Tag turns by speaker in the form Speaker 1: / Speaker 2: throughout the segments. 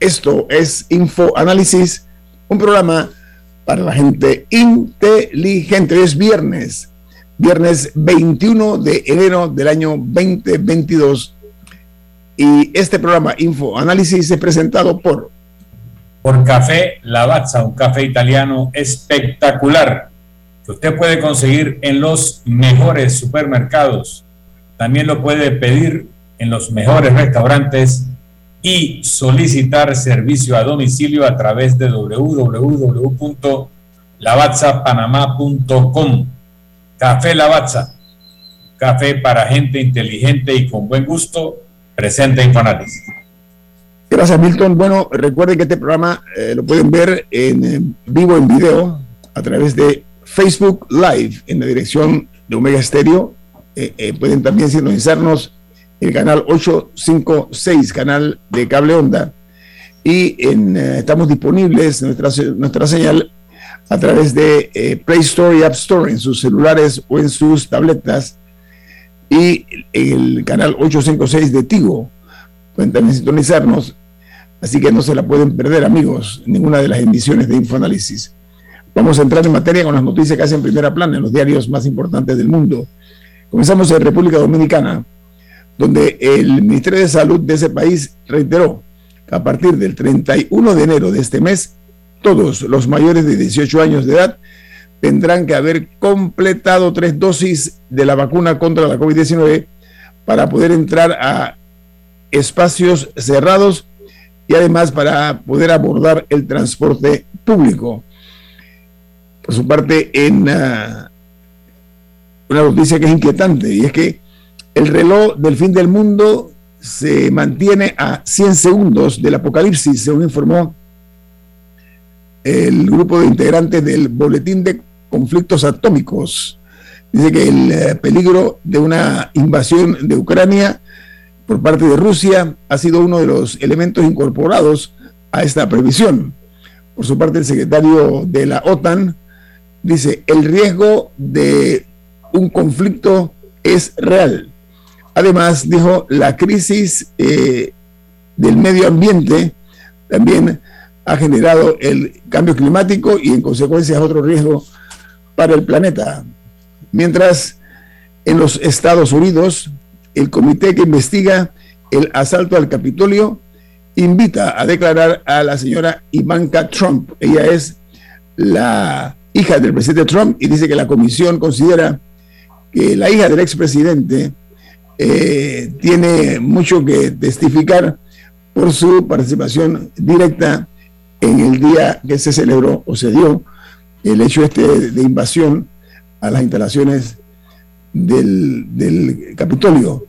Speaker 1: Esto es Info Análisis, un programa para la gente inteligente. es viernes, viernes 21 de enero del año 2022. Y este programa Info Análisis es presentado por...
Speaker 2: Por Café Lavazza, un café italiano espectacular que usted puede conseguir en los mejores supermercados. También lo puede pedir en los mejores restaurantes y solicitar servicio a domicilio a través de www.lavazzapanamá.com. Café Lavazza, café para gente inteligente y con buen gusto, presente Infoanálisis.
Speaker 1: Gracias, Milton. Bueno, recuerden que este programa eh, lo pueden ver en vivo, en video, a través de Facebook Live, en la dirección de Omega Stereo. Eh, eh, pueden también sintonizarnos el canal 856, canal de cable onda. Y en, eh, estamos disponibles, nuestra, nuestra señal, a través de eh, Play Store y App Store en sus celulares o en sus tabletas. Y el canal 856 de Tigo. Pueden también sintonizarnos. Así que no se la pueden perder, amigos, ninguna de las emisiones de Infoanálisis. Vamos a entrar en materia con las noticias que hacen primera plana en los diarios más importantes del mundo. Comenzamos en República Dominicana donde el Ministerio de Salud de ese país reiteró que a partir del 31 de enero de este mes, todos los mayores de 18 años de edad tendrán que haber completado tres dosis de la vacuna contra la COVID-19 para poder entrar a espacios cerrados y además para poder abordar el transporte público. Por su parte, en ah, una noticia que es inquietante y es que el reloj del fin del mundo se mantiene a 100 segundos del apocalipsis, según informó el grupo de integrantes del Boletín de Conflictos Atómicos. Dice que el eh, peligro de una invasión de Ucrania por parte de Rusia ha sido uno de los elementos incorporados a esta previsión. Por su parte, el secretario de la OTAN dice, el riesgo de un conflicto es real. Además, dijo, la crisis eh, del medio ambiente también ha generado el cambio climático y en consecuencia es otro riesgo para el planeta. Mientras en los Estados Unidos, el comité que investiga el asalto al Capitolio invita a declarar a la señora Ivanka Trump. Ella es la hija del presidente Trump y dice que la comisión considera que la hija del expresidente eh, tiene mucho que testificar por su participación directa en el día que se celebró o se dio el hecho este de invasión a las instalaciones del, del Capitolio.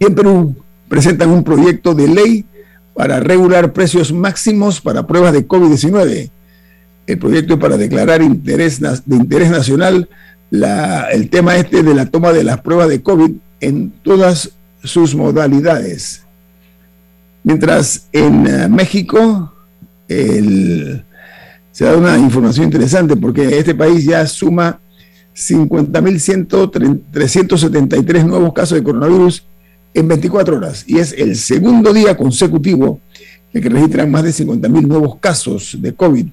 Speaker 1: Y en Perú presentan un proyecto de ley para regular precios máximos para pruebas de COVID-19. El proyecto es para declarar interés de interés nacional el tema este de la toma de las pruebas de COVID en todas sus modalidades. Mientras en eh, México se da una información interesante porque este país ya suma 50.373 nuevos casos de coronavirus en 24 horas y es el segundo día consecutivo en que registran más de 50.000 nuevos casos de COVID.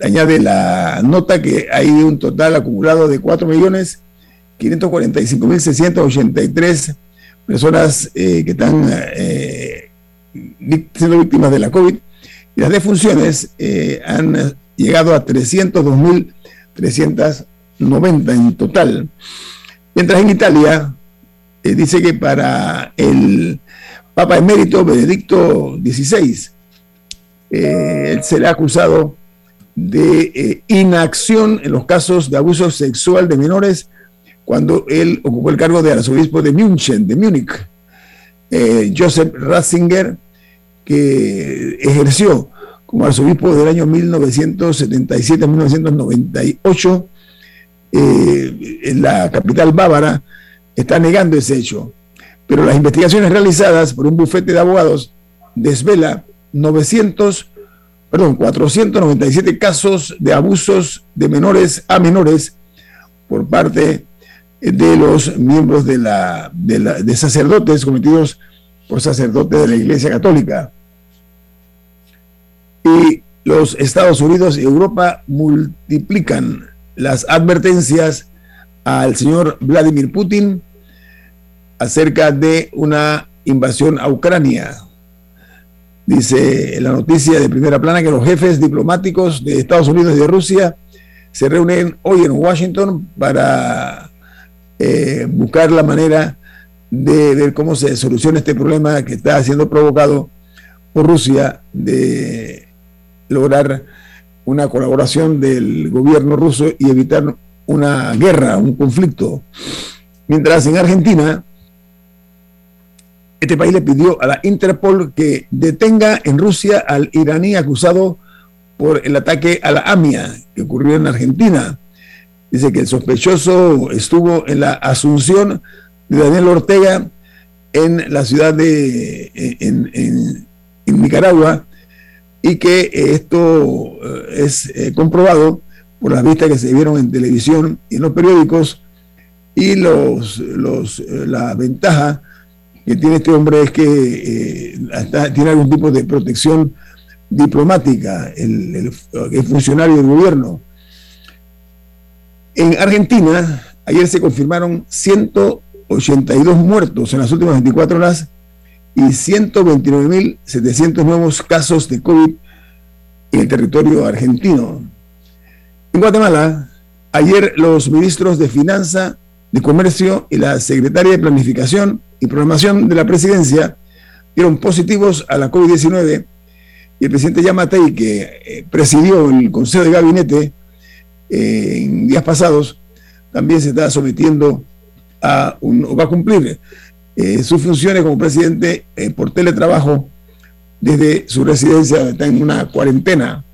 Speaker 1: Añade la nota que hay un total acumulado de 4.545.683 personas eh, que están eh, siendo víctimas de la COVID y las defunciones eh, han llegado a 302.300 90 en total. Mientras en Italia eh, dice que para el Papa emérito Benedicto XVI, él será acusado de eh, inacción en los casos de abuso sexual de menores cuando él ocupó el cargo de arzobispo de München, de Múnich. Joseph Ratzinger, que ejerció como arzobispo del año 1977 1998, eh, en la capital bávara está negando ese hecho. Pero las investigaciones realizadas por un bufete de abogados desvela 900, perdón, 497 casos de abusos de menores a menores por parte de los miembros de, de, la, de sacerdotes cometidos por sacerdotes de la Iglesia Católica. Y los Estados Unidos y Europa multiplican las advertencias al señor Vladimir Putin acerca de una invasión a Ucrania. Dice la noticia de primera plana que los jefes diplomáticos de Estados Unidos y de Rusia se reúnen hoy en Washington para eh, buscar la manera de ver cómo se soluciona este problema que está siendo provocado por Rusia de lograr una colaboración del gobierno ruso y evitar una guerra, un conflicto. Mientras en Argentina, este país le pidió a la Interpol que detenga en Rusia al iraní acusado por el ataque a la AMIA que ocurrió en Argentina. Dice que el sospechoso estuvo en la asunción de Daniel Ortega en la ciudad de en, en Nicaragua y que esto eh, es eh, comprobado por las vistas que se vieron en televisión y en los periódicos y los, los, eh, la ventaja que tiene este hombre es que tiene algún tipo de protección diplomática, el, el, funcionario del gobierno. En Argentina, ayer se confirmaron 182 muertos en las últimas 24 horas y 129.700 nuevos casos de COVID en el territorio argentino. En Guatemala, ayer los ministros de Finanza, de Comercio y la secretaria de Planificación y Programación de la Presidencia dieron positivos a la COVID-19 y el presidente Yamatei, que eh, presidió el Consejo de Gabinete eh, en días pasados, también se está sometiendo a un, o va a cumplir eh, sus funciones como presidente por teletrabajo desde su residencia, está en una cuarentena.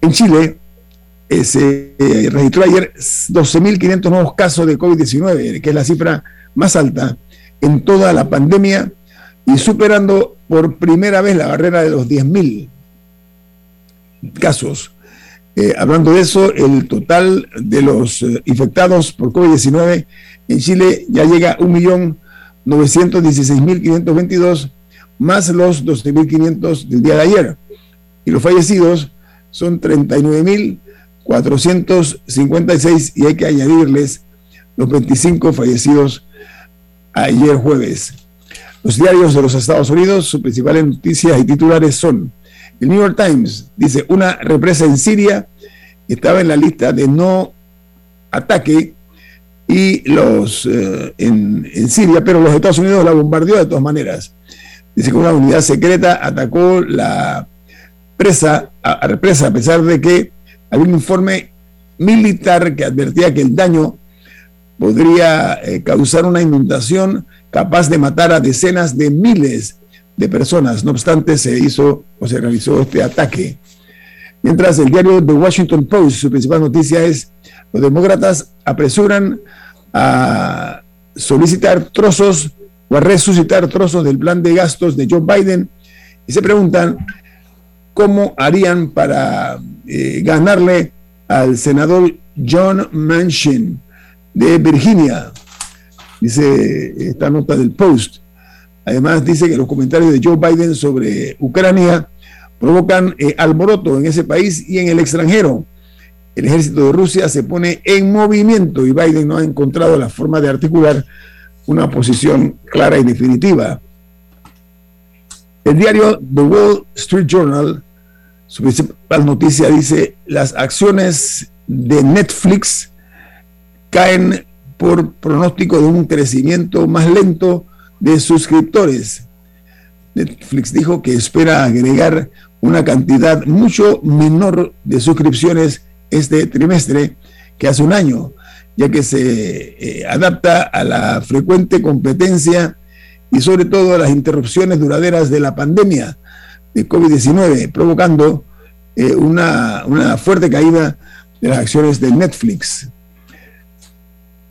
Speaker 1: En Chile eh, se registró ayer 12.500 nuevos casos de COVID-19, que es la cifra más alta en toda la pandemia y superando por primera vez la barrera de los 10.000 casos. hablando de eso, el total de los infectados por COVID-19 en Chile ya llega a 1.916.522 más los 12.500 del día de ayer. Y los fallecidos son 39.456 y hay que añadirles los 25 fallecidos ayer jueves. Los diarios de los Estados Unidos, sus principales noticias y titulares son, el New York Times dice, una represa en Siria estaba en la lista de no ataque y los eh, en, Siria, pero los Estados Unidos la bombardeó de todas maneras. Dice que una unidad secreta atacó la presa, a, represa, a pesar de que había un informe militar que advertía que el daño podría eh, causar una inundación capaz de matar a decenas de miles de personas. No obstante, se hizo o se realizó este ataque. Mientras el diario The Washington Post, su principal noticia es los demócratas apresuran a solicitar trozos o a resucitar trozos del plan de gastos de Joe Biden y se preguntan cómo harían para eh, ganarle al senador John Manchin de Virginia. Dice esta nota del Post. Además dice que los comentarios de Joe Biden sobre Ucrania provocan eh, alboroto en ese país y en el extranjero. El ejército de Rusia se pone en movimiento y Biden no ha encontrado la forma de articular una posición clara y definitiva. El diario The Wall Street Journal, su principal noticia dice, las acciones de Netflix caen por pronóstico de un crecimiento más lento de suscriptores. Netflix dijo que espera agregar una cantidad mucho menor de suscripciones este trimestre que hace un año, ya que se eh, adapta a la frecuente competencia y sobre todo a las interrupciones duraderas de la pandemia de COVID-19, provocando eh, una, una, fuerte caída de las acciones de Netflix.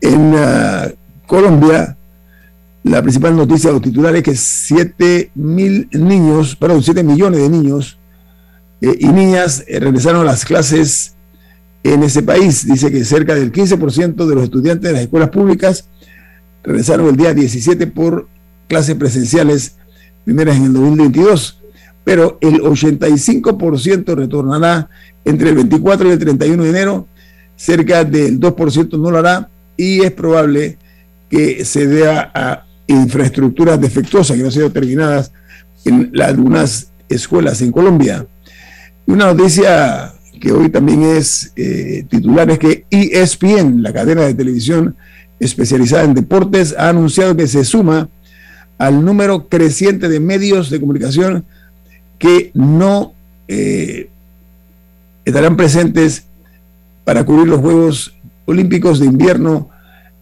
Speaker 1: En uh, Colombia, la principal noticia o titular es que 7 mil niños, perdón, 7 millones de niños eh, y niñas eh, regresaron a las clases en ese país. Dice que cerca del 15% de los estudiantes de las escuelas públicas regresaron el día 17 por clases presenciales, primeras en el 2022, pero el 85% retornará entre el 24 y el 31 de enero, cerca del 2% no lo hará y es probable que se dé a infraestructuras defectuosas que no han sido terminadas en algunas escuelas en Colombia. Una noticia que hoy también es eh, titular es que ESPN, la cadena de televisión especializada en deportes, ha anunciado que se suma al número creciente de medios de comunicación que no eh, estarán presentes para cubrir los Juegos Olímpicos de Invierno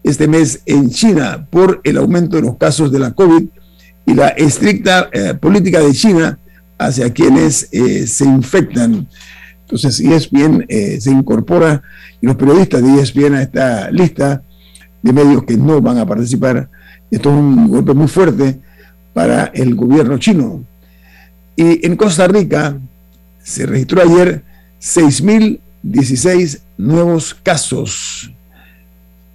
Speaker 1: este mes en China por el aumento de los casos de la COVID y la estricta eh, política de China hacia quienes eh, se infectan. Entonces, ESPN eh, se incorpora y los periodistas de ESPN a esta lista de medios que no van a participar. Esto es un golpe muy fuerte para el gobierno chino. Y en Costa Rica se registró ayer 6.016 nuevos casos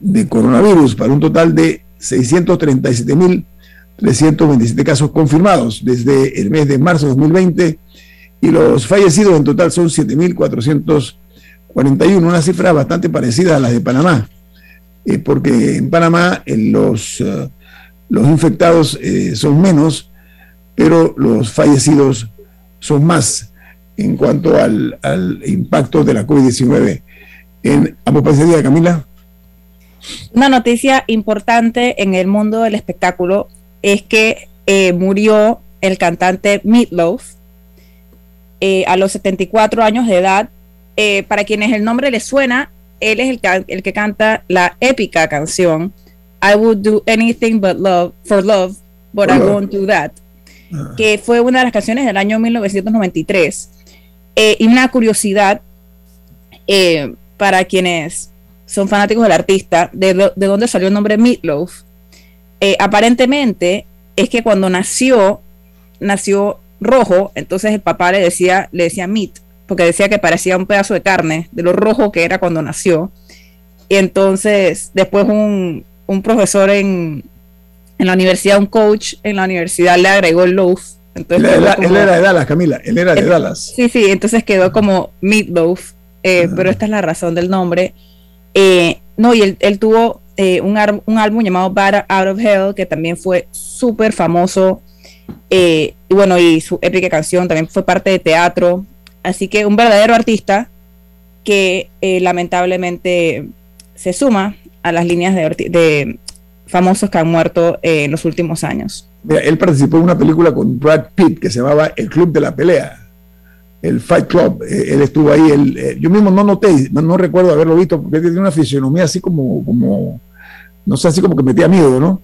Speaker 1: de coronavirus para un total de 637.327 casos confirmados desde el mes de marzo de 2020 y los fallecidos en total son 7.441, una cifra bastante parecida a la de Panamá, eh, porque en Panamá los, eh, los infectados eh, son menos, pero los fallecidos son más en cuanto al, al impacto de la COVID-19 en ambos países. Camila.
Speaker 3: Una noticia importante en el mundo del espectáculo es que eh, murió el cantante Meatloaf eh, a los 74 años de edad. Eh, para quienes el nombre les suena, él es el, el que canta la épica canción I would do anything but love for love, but I won't do that, ah. que fue una de las canciones del año 1993. y una curiosidad para quienes son fanáticos del artista, de, de dónde salió el nombre Meatloaf. Eh, aparentemente es que cuando nació, nació rojo, entonces el papá le decía, le decía meat, porque decía que parecía un pedazo de carne, de lo rojo que era cuando nació. Y entonces después un, un profesor en, en, la universidad, un coach en la universidad le agregó loaf.
Speaker 1: Entonces él, era, de Dallas, Camila, él era de Dallas.
Speaker 3: Sí, sí, entonces quedó como meatloaf, eh, pero esta es la razón del nombre. Eh, no, y él, tuvo eh, un, un, álbum llamado Bad Out of Hell, que también fue súper famoso. Eh, y bueno, y su épica canción también fue parte de teatro. Así que un verdadero artista que lamentablemente se suma a las líneas de, de famosos que han muerto en los últimos años.
Speaker 1: Mira, él participó en una película con Brad Pitt que se llamaba El Club de la Pelea el Fight Club, eh, él estuvo ahí, él, eh, yo mismo no noté, no, recuerdo haberlo visto, porque tiene una fisionomía así como, como, no sé, así como que metía miedo, ¿no?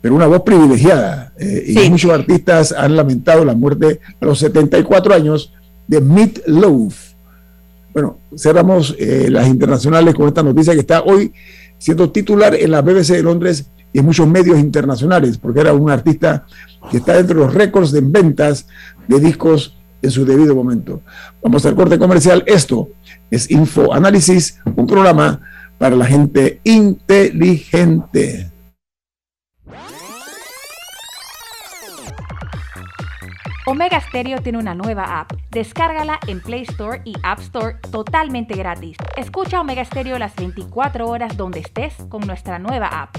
Speaker 1: Pero una voz privilegiada. Eh, y muchos artistas han lamentado la muerte a los 74 años de Meat Loaf. Bueno, cerramos las internacionales con esta noticia que está hoy siendo titular en la BBC de Londres y en muchos medios internacionales, porque era un artista que está dentro de los récords de ventas de discos en su debido momento. Vamos al corte comercial. Esto es Info Análisis, un programa para la gente inteligente.
Speaker 4: Omega Stereo tiene una nueva app. Descárgala en Play Store y App Store totalmente gratis. Escucha Omega Stereo las 24 horas donde estés con nuestra nueva app.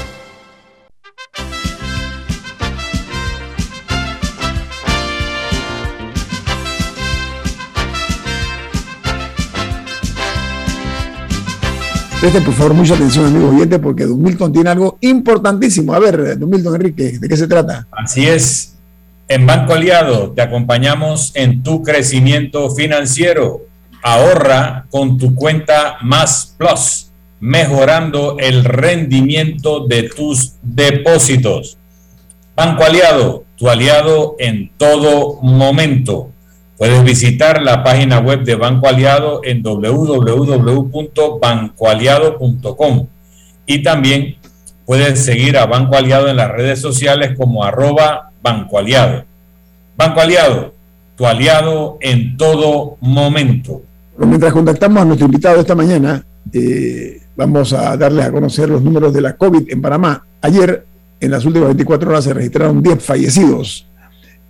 Speaker 1: Presten por favor mucha atención, amigos oyentes, porque Don Milton tiene algo importantísimo. A ver, Don Enrique, ¿de qué se trata?
Speaker 2: Así es. En Banco Aliado te acompañamos en tu crecimiento financiero. Ahorra con tu cuenta Más Plus, mejorando el rendimiento de tus depósitos. Banco Aliado, tu aliado en todo momento. Puedes visitar la página web de Banco Aliado en www.bancoaliado.com y también puedes seguir a Banco Aliado en las redes sociales como arroba Banco Aliado. Banco Aliado, tu aliado en todo momento.
Speaker 1: mientras contactamos a nuestro invitado esta mañana, eh, vamos a darles a conocer los números de la COVID en Panamá. Ayer, en las últimas 24 horas, se registraron 10 fallecidos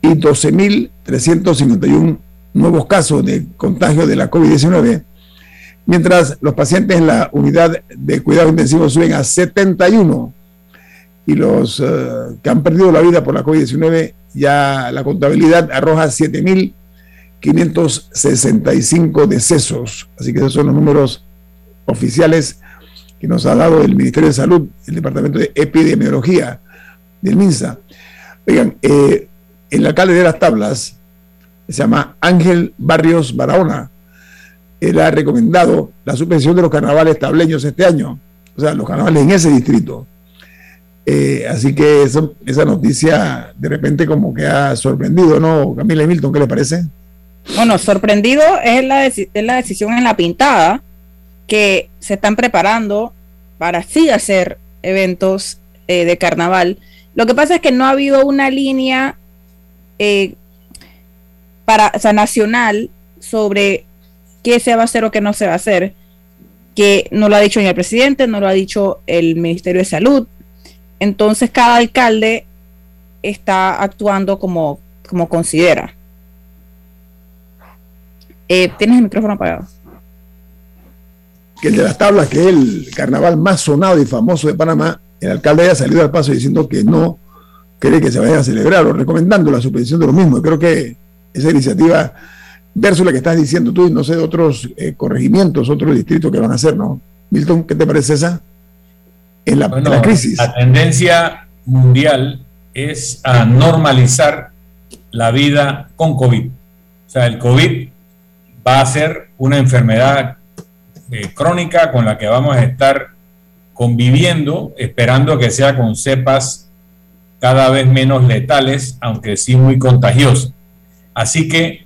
Speaker 1: y 12.351 nuevos casos de contagio de la COVID-19, mientras los pacientes en la unidad de cuidado intensivo suben a 71 y los eh, que han perdido la vida por la COVID-19 ya la contabilidad arroja 7.565 decesos. Así que esos son los números oficiales que nos ha dado el Ministerio de Salud, el Departamento de Epidemiología del MINSA. Oigan, eh, el alcalde de las tablas, se llama Ángel Barrios Barahona, él ha recomendado la suspensión de los carnavales tableños este año, o sea, los carnavales en ese distrito. Eh, así que esa noticia de repente como que ha sorprendido, ¿no? Camila y Milton, ¿qué le parece?
Speaker 3: Bueno, sorprendido es la, es la decisión en la pintada que se están preparando para sí hacer eventos eh, de carnaval. Lo que pasa es que no ha habido una línea eh, para, o nacional sobre qué se va a hacer o qué no se va a hacer, que no lo ha dicho ni el presidente, no lo ha dicho el Ministerio de Salud. Entonces cada alcalde está actuando como, como considera. Eh, Tienes el micrófono apagado.
Speaker 1: Que el de las tablas, que es el carnaval más sonado y famoso de Panamá, el alcalde haya salido al paso diciendo que no cree que se vaya a celebrar o recomendando la suspensión de lo mismo. Creo que esa iniciativa, versus la que estás diciendo tú y no sé de otros eh, corregimientos, otros distritos que van a hacer, ¿no? Milton, ¿qué te parece esa? En la, crisis.
Speaker 2: La tendencia mundial es a normalizar la vida con COVID. O sea, el COVID va a ser una enfermedad eh, crónica con la que vamos a estar conviviendo, esperando que sea con cepas cada vez menos letales, aunque sí muy contagiosas. Así que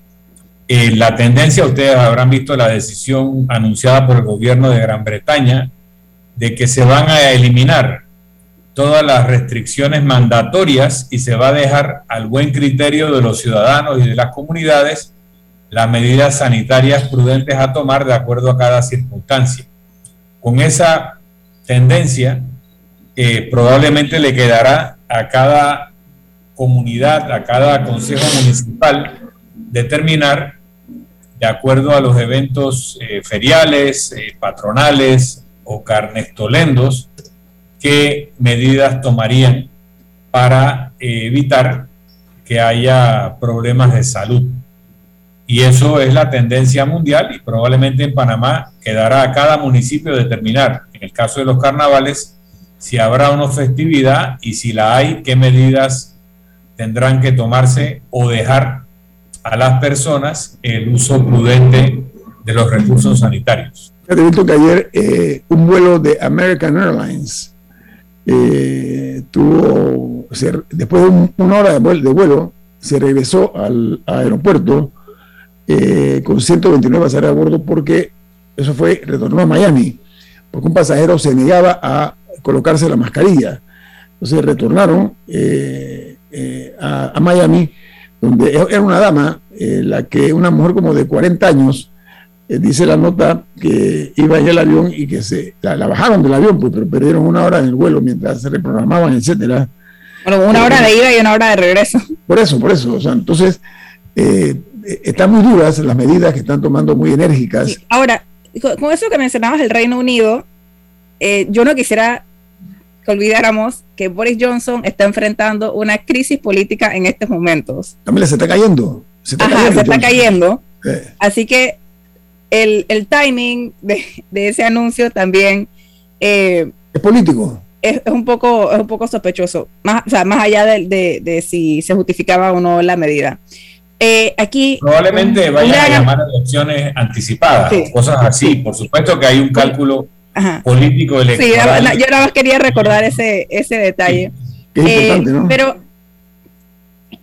Speaker 2: eh, la tendencia, ustedes habrán visto la decisión anunciada por el gobierno de Gran Bretaña de que se van a eliminar todas las restricciones mandatorias y se va a dejar al buen criterio de los ciudadanos y de las comunidades las medidas sanitarias prudentes a tomar de acuerdo a cada circunstancia. Con esa tendencia, eh, probablemente le quedará a cada comunidad, a cada consejo municipal, determinar, de acuerdo a los eventos eh, feriales, eh, patronales o carnestolendos, qué medidas tomarían para evitar que haya problemas de salud. Y eso es la tendencia mundial y probablemente en Panamá quedará a cada municipio determinar, en el caso de los carnavales, si habrá una festividad y si la hay, qué medidas tendrán que tomarse o dejar a las personas el uso prudente de los recursos sanitarios.
Speaker 1: Te visto que ayer eh, un vuelo de American Airlines eh, tuvo, después de una hora de vuelo, se regresó al aeropuerto eh, con 129 pasajeros a bordo porque eso fue, retornó a Miami, porque un pasajero se negaba a colocarse la mascarilla. Entonces retornaron eh, eh, a, Miami, donde e-, era una dama, la que una mujer como de 40 años, dice la nota que iba en el avión y que se la, bajaron del avión, pues, pero perdieron una hora en el vuelo mientras se reprogramaban, etcétera.
Speaker 3: Bueno, una hora de ida y una hora de regreso.
Speaker 1: Por eso, por eso. O sea, entonces, eh, están muy duras las medidas que están tomando muy enérgicas.
Speaker 3: Ahora, con eso que mencionabas el Reino Unido, eh, yo no quisiera que olvidáramos que Boris Johnson está enfrentando una crisis política en estos momentos.
Speaker 1: También se está cayendo. Se está
Speaker 3: cayendo. Se está cayendo. Así que el, timing de, ese anuncio también...
Speaker 1: Eh, es político.
Speaker 3: Es, un poco, es un poco sospechoso, más, o sea, más allá de, de si se justificaba o no la medida. Eh, aquí
Speaker 2: probablemente vayan a llamar a elecciones anticipadas cosas así. Por supuesto que hay un cálculo político electoral.
Speaker 3: Sí, yo nada más quería recordar ese, ese detalle. Eh, pero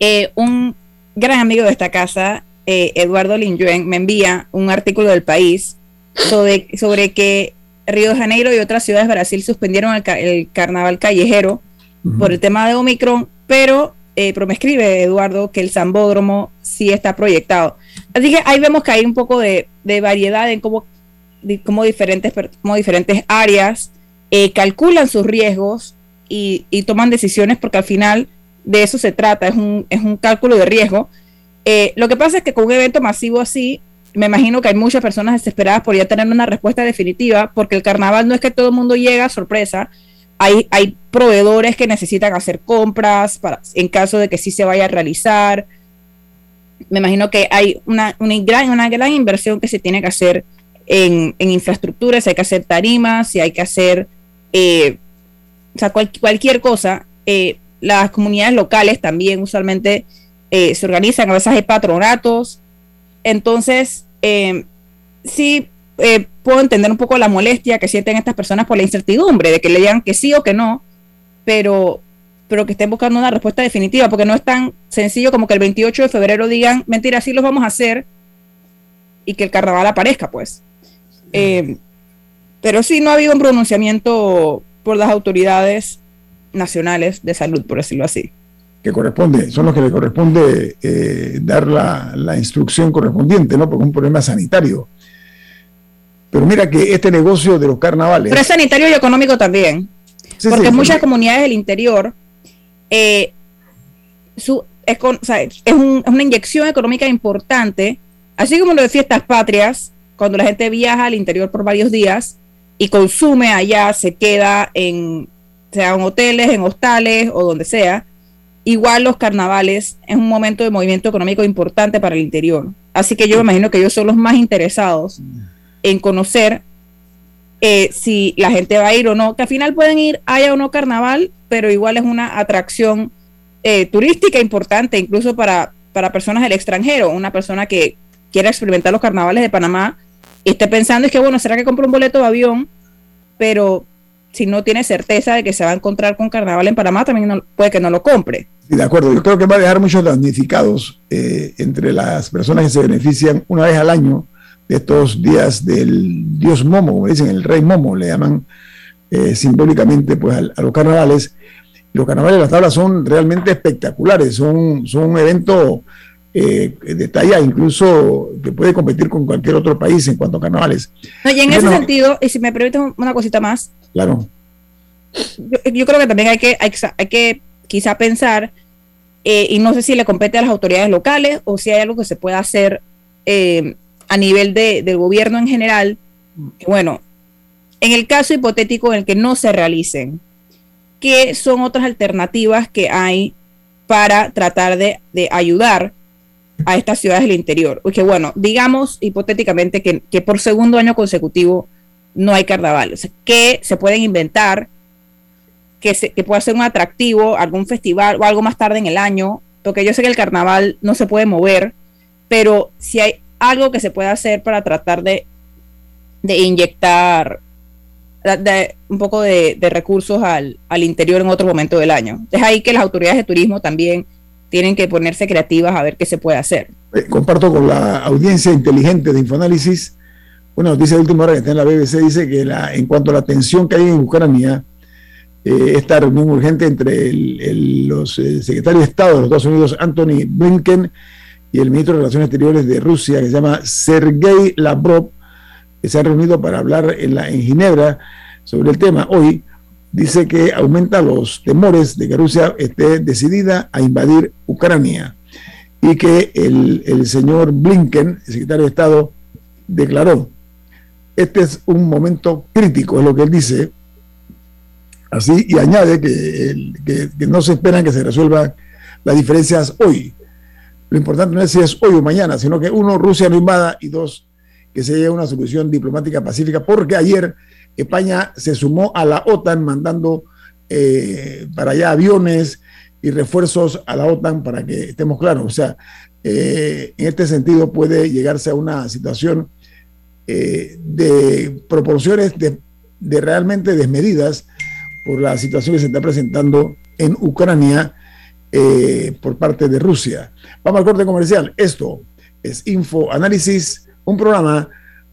Speaker 3: eh, un gran amigo de esta casa, Eduardo Linyuen, me envía un artículo del país sobre, sobre que Río de Janeiro y otras ciudades de Brasil suspendieron el, carnaval callejero por el tema de Omicron, pero eh, pero me escribe Eduardo que el Zambódromo sí está proyectado. Así que ahí vemos que hay un poco de, variedad en cómo, diferentes, diferentes áreas eh, calculan sus riesgos y, toman decisiones porque al final de eso se trata, es un, es un cálculo de riesgo. Eh, lo que pasa es que con un evento masivo así, me imagino que hay muchas personas desesperadas por ya tener una respuesta definitiva, porque el carnaval no es que todo el mundo llega sorpresa, hay, proveedores que necesitan hacer compras para, en caso de que sí se vaya a realizar. Me imagino que hay una, gran, una gran inversión que se tiene que hacer en, infraestructuras, hay que hacer tarimas, y hay que hacer eh, cualquier cosa. Eh, las comunidades locales también usualmente eh, se organizan, a veces hay patronatos. Entonces, sí, eh, puedo entender un poco la molestia que sienten estas personas por la incertidumbre de que le digan que sí o que no, pero, pero que estén buscando una respuesta definitiva, porque no es tan sencillo como que el 28 de febrero digan, mentira, sí los vamos a hacer y que el carnaval aparezca, pues. Eh, pero sí no ha habido un pronunciamiento por las autoridades nacionales de salud, por decirlo así.
Speaker 1: Que corresponde, son los que le corresponde eh, dar la, la, instrucción correspondiente, ¿no? Porque es un problema sanitario. Pero mira que este negocio de los carnavales.
Speaker 3: Pero es sanitario y económico también. porque muchas comunidades del interior eh, es, una inyección económica importante, así como lo de fiestas patrias, cuando la gente viaja al interior por varios días y consume allá, se queda en, sea en hoteles, en hostales o donde sea. Igual los carnavales es un momento de movimiento económico importante para el interior. Así que yo me imagino que ellos son los más interesados en conocer eh, si la gente va a ir o no, que al final pueden ir, haya o no carnaval, pero igual es una atracción eh, turística importante, incluso para para personas del extranjero, una persona que quiera experimentar los carnavales de Panamá, esté pensando es que, bueno, ¿será que compro un boleto de avión? Pero si no tiene certeza de que se va a encontrar con carnaval en Panamá, también puede que no lo compre.
Speaker 1: de acuerdo, yo creo que va a dejar muchos damnificados eh, entre las personas que se benefician una vez al año de estos días del dios Momo, dicen, el rey Momo, le llaman eh, simbólicamente pues, a, los carnavales. Los carnavales de las tablas son realmente espectaculares, son un evento eh, de talla incluso que puede competir con cualquier otro país en cuanto a carnavales.
Speaker 3: y en ese sentido, y si me permiten una cosita más,
Speaker 1: claro.
Speaker 3: Yo, creo que también hay que, hay, que quizá pensar, eh, y no sé si le compete a las autoridades locales o si hay algo que se pueda hacer eh, a nivel de, del gobierno en general. Bueno, en el caso hipotético en el que no se realicen, ¿qué son otras alternativas que hay para tratar de, de ayudar a estas ciudades del interior. Porque bueno, digamos hipotéticamente que, que por segundo año consecutivo no hay carnaval. O sea, ¿qué se pueden inventar que, se, que pueda ser un atractivo, algún festival o algo más tarde en el año? Porque yo sé que el carnaval no se puede mover, pero si hay algo que se puede hacer para tratar de, de inyectar de, un poco de, de recursos al, al, interior en otro momento del año. Es ahí que las autoridades de turismo también tienen que ponerse creativas a ver qué se puede hacer.
Speaker 1: Eh, comparto con la audiencia inteligente de Infoanálisis una noticia de última hora que está en la BBC, dice que la, en cuanto a la tensión que hay en Ucrania, eh, esta reunión urgente entre los eh, secretarios de Estado de los Estados Unidos, Anthony Blinken, y el ministro de Relaciones Exteriores de Rusia, que se llama Sergei Lavrov, que se ha reunido para hablar en, la, en Ginebra sobre el tema hoy, dice que aumenta los temores de que Rusia esté decidida a invadir Ucrania y que el, señor Blinken, el secretario de Estado, declaró, este es un momento crítico, es lo que él dice, así, y añade que, que, no se esperan que se resuelvan las diferencias hoy. Lo importante no es si es hoy o mañana, sino que uno, Rusia no invada, y dos, que se llegue a una solución diplomática pacífica, porque ayer España se sumó a la OTAN mandando eh, para allá aviones y refuerzos a la OTAN para que estemos claros. O sea, eh, en este sentido puede llegarse a una situación eh, de proporciones de, de, realmente desmedidas por la situación que se está presentando en Ucrania por parte de Rusia. Vamos al corte comercial. Esto es Info Análisis, un programa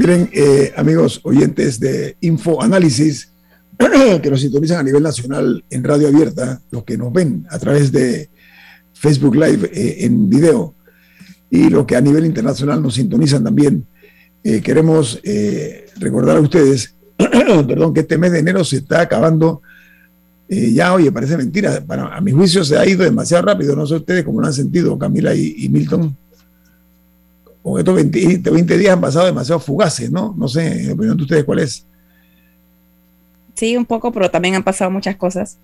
Speaker 1: Miren, eh, amigos oyentes de Info Análisis, que nos sintonizan a nivel nacional en radio abierta, los que nos ven a través de Facebook Live eh, en video y los que a nivel internacional nos sintonizan también. Eh, queremos recordar a ustedes perdón, que este mes de enero se está acabando. Ya, oye, parece mentira. Para, a mi juicio se ha ido demasiado rápido. No sé ustedes cómo lo han sentido, Camila y, Milton. Con estos 20, 20, días han pasado demasiado fugaces, ¿no? No sé, en opinión de ustedes, ¿cuál es?
Speaker 3: Sí, un poco, pero también han pasado muchas cosas.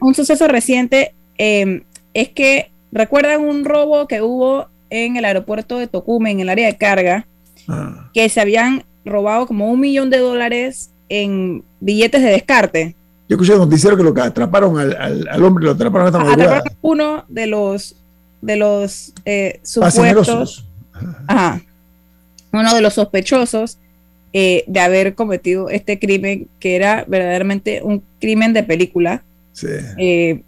Speaker 3: un, suceso reciente eh, es que, ¿recuerdan un robo que hubo en el aeropuerto de Tocumen, en el área de carga? Ah. Que se habían robado como un millón de dólares en billetes de descarte.
Speaker 1: Yo escuché el noticiero que lo que atraparon al, hombre, lo atraparon esta
Speaker 3: Atraparon uno de los de los eh, supuestos. Ajá. Uno de los sospechosos eh, de haber cometido este crimen, que era verdaderamente un crimen de película. Sí. Eh,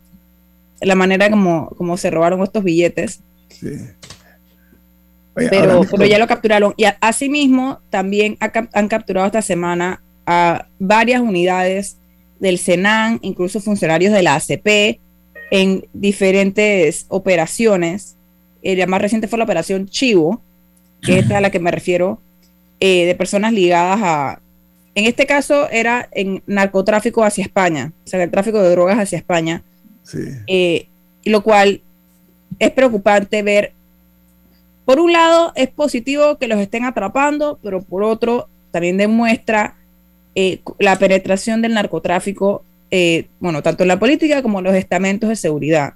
Speaker 3: la manera como, como se robaron estos billetes. Sí pero, ya lo capturaron. Y asimismo, también han capturado esta semana a varias unidades del Senan, incluso funcionarios de la ACP, en diferentes operaciones. Eh, la más reciente fue la operación Chivo, que es a la que me refiero, eh, de personas ligadas a... En este caso era en narcotráfico hacia España, o sea, el tráfico de drogas hacia España. Sí. Eh, lo cual es preocupante ver por un lado, es positivo que los estén atrapando, pero por otro, también demuestra eh, la penetración del narcotráfico, eh, bueno, tanto en la política como en los estamentos de seguridad.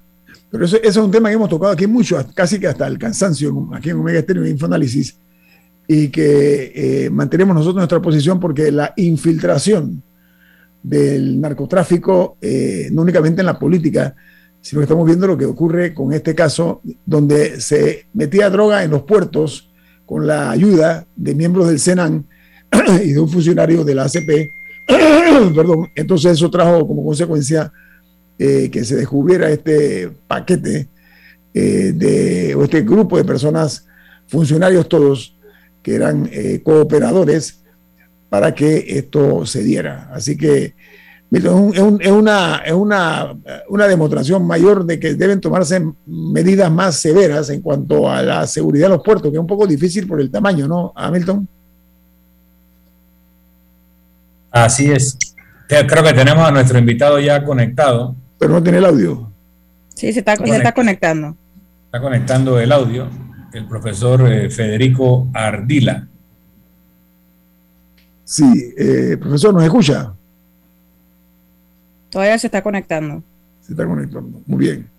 Speaker 1: Pero eso, es un tema que hemos tocado aquí mucho, casi que hasta el cansancio, aquí en Omega Estéreo Infoanálisis, y que eh, mantenemos nosotros nuestra posición porque la infiltración del narcotráfico, no únicamente en la política, sino que estamos viendo lo que ocurre con este caso, donde se metía droga en los puertos con la ayuda de miembros del Senan y de un funcionario de la ACP. Perdón, entonces eso trajo como consecuencia eh, que se descubriera este paquete eh, de, o este grupo de personas, funcionarios todos, que eran eh, cooperadores para que esto se diera. Así que es, una, es una, una, demostración mayor de que deben tomarse medidas más severas en cuanto a la seguridad de los puertos, que es un poco difícil por el tamaño, ¿no, Hamilton?
Speaker 2: Así es. Creo que tenemos a nuestro invitado ya conectado.
Speaker 1: Pero no tiene el audio.
Speaker 3: Sí, se está, se está conectando.
Speaker 2: Está conectando el audio el profesor eh, Federico Ardila.
Speaker 1: Sí, eh, profesor, ¿nos escucha?
Speaker 3: Todavía se está conectando.
Speaker 1: Se está conectando. Muy bien.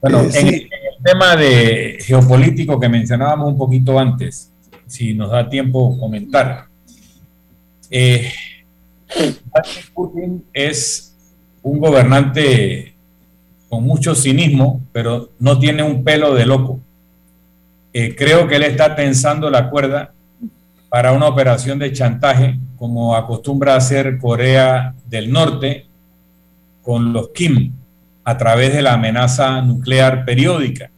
Speaker 2: Bueno, eh, en, el, tema de geopolítico que mencionábamos un poquito antes, si nos da tiempo comentar. Eh, Putin es un gobernante con mucho cinismo, pero no tiene un pelo de loco. Eh, creo que él está tensando la cuerda para una operación de chantaje, como acostumbra hacer Corea del Norte con los Kim a través de la amenaza nuclear periódica,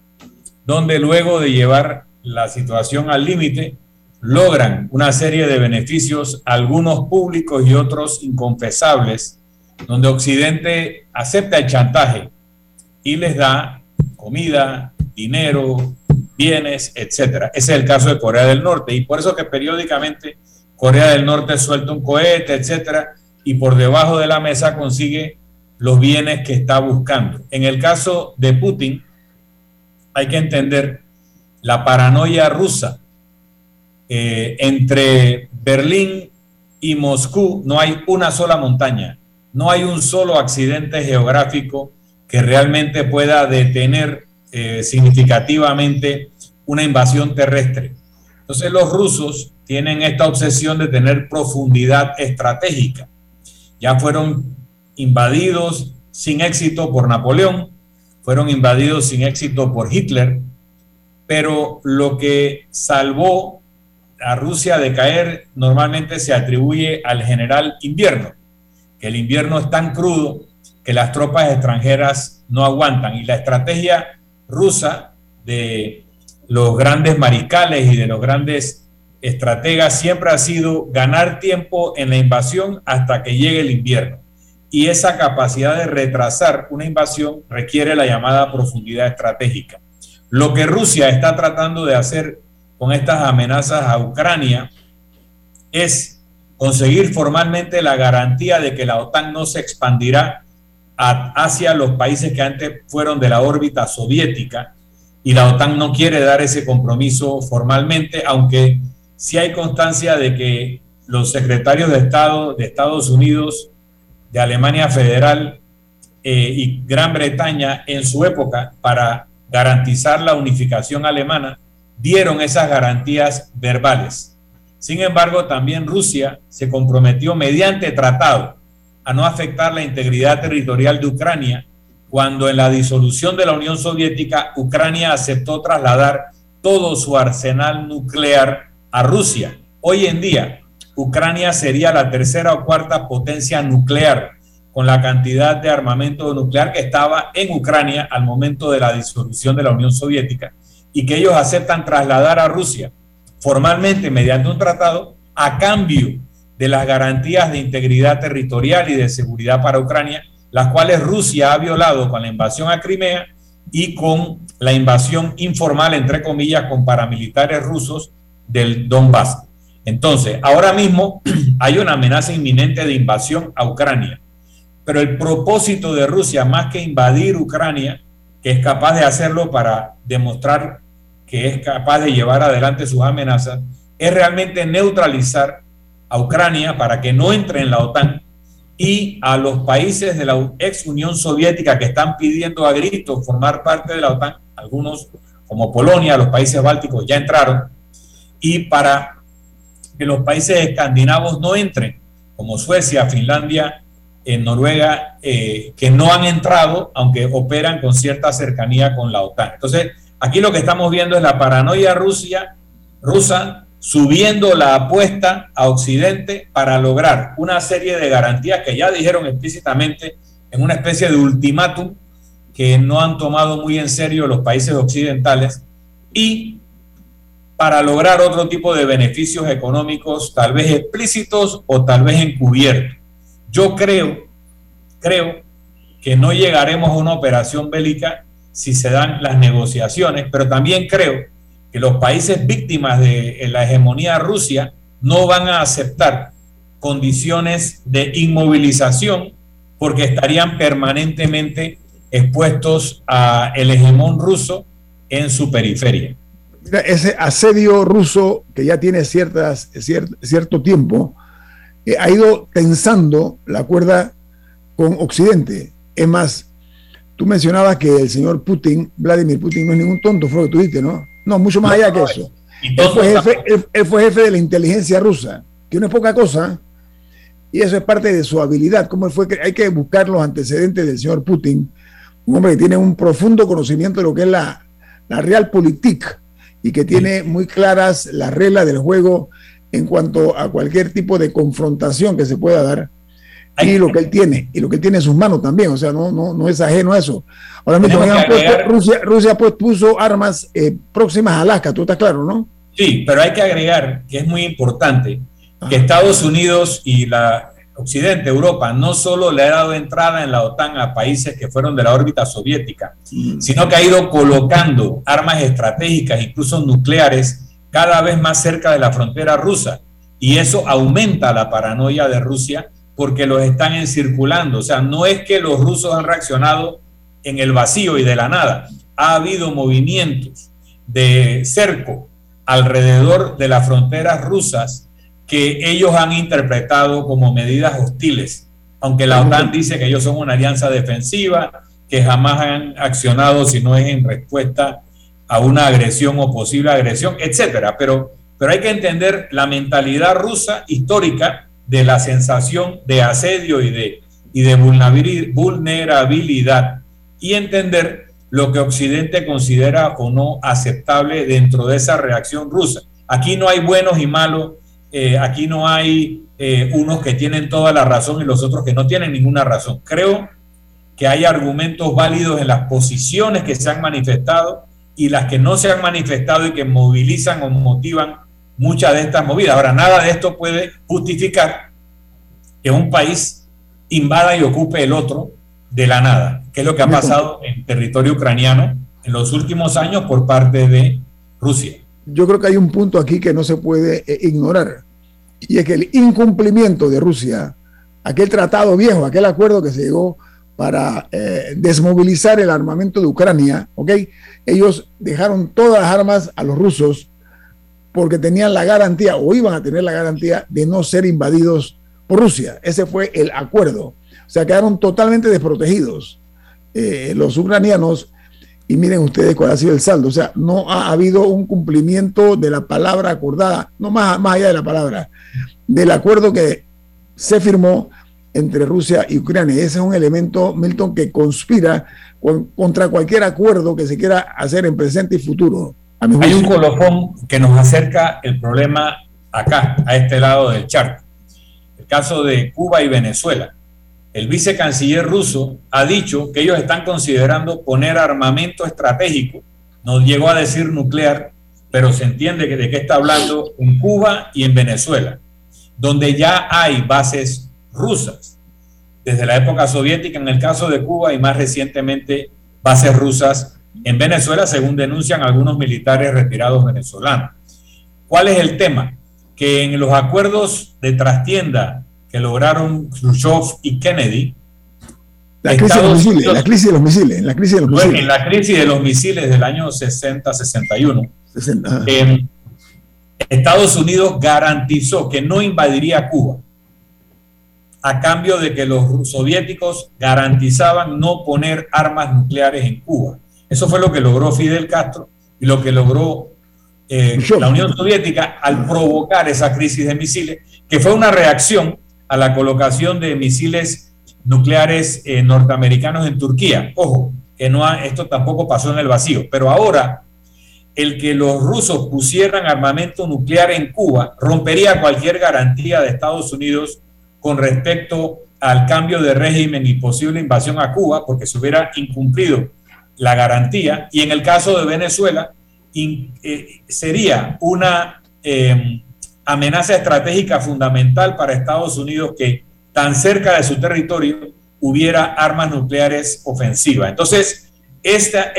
Speaker 2: donde luego de llevar la situación al límite, logran una serie de beneficios, algunos públicos y otros inconfesables, donde Occidente acepta el chantaje y les da comida, dinero, bienes, etcétera. Ese es el caso de Corea del Norte y por eso que periódicamente Corea del Norte suelta un cohete, etcétera, y por debajo de la mesa consigue los bienes que está buscando. En el caso de Putin, hay que entender la paranoia rusa. Eh, entre Berlín y Moscú no hay una sola montaña, no hay un solo accidente geográfico que realmente pueda detener eh, significativamente una invasión terrestre. Entonces los rusos tienen esta obsesión de tener profundidad estratégica. Ya fueron invadidos sin éxito por Napoleón, fueron invadidos sin éxito por Hitler, pero lo que salvó a Rusia de caer normalmente se atribuye al general invierno, que el invierno es tan crudo que las tropas extranjeras no aguantan y la estrategia rusa de los grandes mariscales y de los grandes estrategas siempre ha sido ganar tiempo en la invasión hasta que llegue el invierno y esa capacidad de retrasar una invasión requiere la llamada profundidad estratégica. Lo que Rusia está tratando de hacer con estas amenazas a Ucrania es conseguir formalmente la garantía de que la OTAN no se expandirá hacia los países que antes fueron de la órbita soviética y la OTAN no quiere dar ese compromiso formalmente, aunque sí hay constancia de que los secretarios de Estado de Estados Unidos, de Alemania Federal eh, y Gran Bretaña en su época, para garantizar la unificación alemana, dieron esas garantías verbales. Sin embargo, también Rusia se comprometió mediante tratado a no afectar la integridad territorial de Ucrania cuando en la disolución de la Unión Soviética Ucrania aceptó trasladar todo su arsenal nuclear a Rusia. Hoy en día, Ucrania sería la tercera o cuarta potencia nuclear con la cantidad de armamento nuclear que estaba en Ucrania al momento de la disolución de la Unión Soviética y que ellos aceptan trasladar a Rusia formalmente mediante un tratado a cambio de las garantías de integridad territorial y de seguridad para Ucrania, las cuales Rusia ha violado con la invasión a Crimea y con la invasión informal, entre comillas, con paramilitares rusos del Donbass. Entonces, ahora mismo hay una amenaza inminente de invasión a Ucrania, pero el propósito de Rusia, más que invadir Ucrania, que es capaz de hacerlo para demostrar que es capaz de llevar adelante sus amenazas, es realmente neutralizar a Ucrania para que no entre en la OTAN y a los países de la ex Unión Soviética que están pidiendo a gritos formar parte de la OTAN, algunos como Polonia, los países bálticos ya entraron, y para que los países escandinavos no entren, como Suecia, Finlandia, en Noruega, eh, que no han entrado, aunque operan con cierta cercanía con la OTAN. Entonces, aquí lo que estamos viendo es la paranoia Rusia, rusa subiendo la apuesta a Occidente para lograr una serie de garantías que ya dijeron explícitamente en una especie de ultimátum que no han tomado muy en serio los países occidentales y para lograr otro tipo de beneficios económicos, tal vez explícitos o tal vez encubiertos. Yo creo, creo que no llegaremos a una operación bélica si se dan las negociaciones, pero también creo que los países víctimas de la hegemonía Rusia no van a aceptar condiciones de inmovilización porque estarían permanentemente expuestos al hegemón ruso en su periferia.
Speaker 1: ese asedio ruso que ya tiene ciertas, cierto tiempo eh, ha ido tensando la cuerda con Occidente. Es más, tú mencionabas que el señor Putin, Vladimir Putin, no es ningún tonto, fue lo que tú dijiste, ¿no? No, mucho más allá que eso. Él fue, jefe, de la inteligencia rusa, que no es poca cosa, y eso es parte de su habilidad. ¿Cómo fue que hay que buscar los antecedentes del señor Putin? Un hombre que tiene un profundo conocimiento de lo que es la, la realpolitik y que tiene muy claras las reglas del juego en cuanto a cualquier tipo de confrontación que se pueda dar y lo que él tiene, y lo que él tiene en sus manos también, o sea, no, no, no es ajeno a eso. Ahora mismo Rusia, Rusia pues, puso armas eh, próximas a Alaska, tú estás claro, ¿no?
Speaker 2: Sí, pero hay que agregar que es muy importante que Estados Unidos y la Occidente, Europa, no solo le ha dado entrada en la OTAN a países que fueron de la órbita soviética, mm. sino que ha ido colocando armas estratégicas, incluso nucleares, cada vez más cerca de la frontera rusa. Y eso aumenta la paranoia de Rusia porque los están encirculando. O sea, no es que los rusos han reaccionado en el vacío y de la nada. Ha habido movimientos de cerco alrededor de las fronteras rusas que ellos han interpretado como medidas hostiles, aunque la OTAN dice que ellos son una alianza defensiva, que jamás han accionado si no es en respuesta a una agresión o posible agresión, etcétera. Pero, pero hay que entender la mentalidad rusa histórica de la sensación de asedio y de, y de vulnerabilidad y entender lo que Occidente considera o no aceptable dentro de esa reacción rusa. Aquí no hay buenos y malos, eh, aquí no hay eh, unos que tienen toda la razón y los otros que no tienen ninguna razón. Creo que hay argumentos válidos en las posiciones que se han manifestado y las que no se han manifestado y que movilizan o motivan muchas de estas movidas. Ahora, nada de esto puede justificar que un país invada y ocupe el otro de la nada, que es lo que ha pasado en territorio ucraniano en los últimos años por parte de Rusia.
Speaker 1: Yo creo que hay un punto aquí que no se puede eh, ignorar y es que el incumplimiento de Rusia, aquel tratado viejo, aquel acuerdo que se llegó para eh, desmovilizar el armamento de Ucrania, ¿ok? Ellos dejaron todas las armas a los rusos porque tenían la garantía o iban a tener la garantía de no ser invadidos por Rusia. Ese fue el acuerdo. O sea, quedaron totalmente desprotegidos eh, los ucranianos y miren ustedes cuál ha sido el saldo. O sea, no ha habido un cumplimiento de la palabra acordada, no más, más allá de la palabra, del acuerdo que se firmó entre Rusia y Ucrania. Ese es un elemento, Milton, que conspira contra cualquier acuerdo que se quiera hacer en presente y futuro.
Speaker 2: Hay un colofón que nos acerca el problema acá, a este lado del charco. El caso de Cuba y Venezuela. El vicecanciller ruso ha dicho que ellos están considerando poner armamento estratégico, no llegó a decir nuclear, pero se entiende que de qué está hablando en Cuba y en Venezuela, donde ya hay bases rusas, desde la época soviética en el caso de Cuba y más recientemente bases rusas en Venezuela, según denuncian algunos militares retirados venezolanos. ¿Cuál es el tema? Que en los acuerdos de trastienda que lograron Khrushchev y Kennedy.
Speaker 1: La crisis, de los misiles, la crisis de los misiles,
Speaker 2: la crisis de los misiles. En la crisis de los misiles del año 60-61, em, Estados Unidos garantizó que no invadiría Cuba a cambio de que los soviéticos garantizaban no poner armas nucleares en Cuba. Eso fue lo que logró Fidel Castro y lo que logró eh, la Unión Soviética al provocar esa crisis de misiles, que fue una reacción a la colocación de misiles nucleares eh, norteamericanos en Turquía. Ojo, que no esto tampoco pasó en el vacío, pero ahora el que los rusos pusieran armamento nuclear en Cuba rompería cualquier garantía de Estados Unidos con respecto al cambio de régimen y posible invasión a Cuba, porque se hubiera incumplido la garantía. Y en el caso de Venezuela, eh, sería una em, amenaza estratégica fundamental para Estados Unidos que tan cerca de su territorio hubiera armas nucleares ofensivas. Entonces, esta,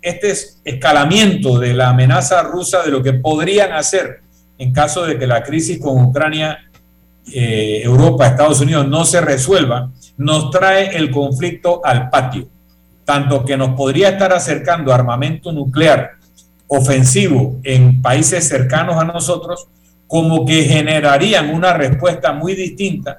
Speaker 2: este escalamiento de la amenaza rusa de lo que podrían hacer en caso de que la crisis con Ucrania, eh, Europa, Estados Unidos no se resuelva, nos trae el conflicto al patio, tanto que nos podría estar acercando armamento nuclear ofensivo en países cercanos a nosotros, como que generarían una respuesta muy distinta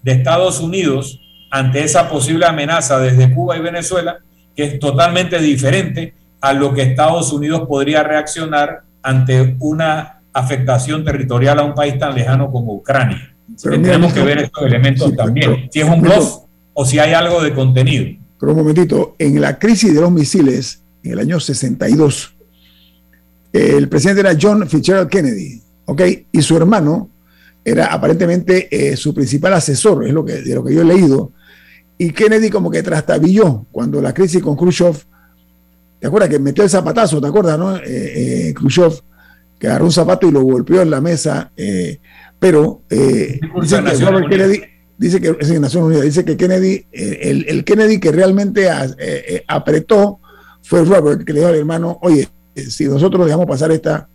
Speaker 2: de Estados Unidos ante esa posible amenaza desde Cuba y Venezuela, que es totalmente diferente a lo que Estados Unidos podría reaccionar ante una afectación territorial a un país tan lejano como Ucrania. tenemos que ver estos elementos también, si es un bluff o si hay algo de contenido.
Speaker 1: Pero un momentito, en la crisis de los misiles, en el año 62, el presidente era John Fitzgerald Kennedy, ¿ok? Y su hermano era aparentemente eh, su principal asesor, es lo que, de lo que yo he leído. Y Kennedy como que trastabilló cuando la crisis con Khrushchev, ¿te acuerdas que metió el zapatazo, ¿te acuerdas, no? Eh, eh, Khrushchev, que agarró un zapato y lo golpeó en la mesa, pero dice que Robert Kennedy, dice que es en Naciones Unidas, dice que Kennedy, el, el, Kennedy que realmente apretó fue Robert, que le dijo al hermano, oye, si nosotros dejamos pasar esta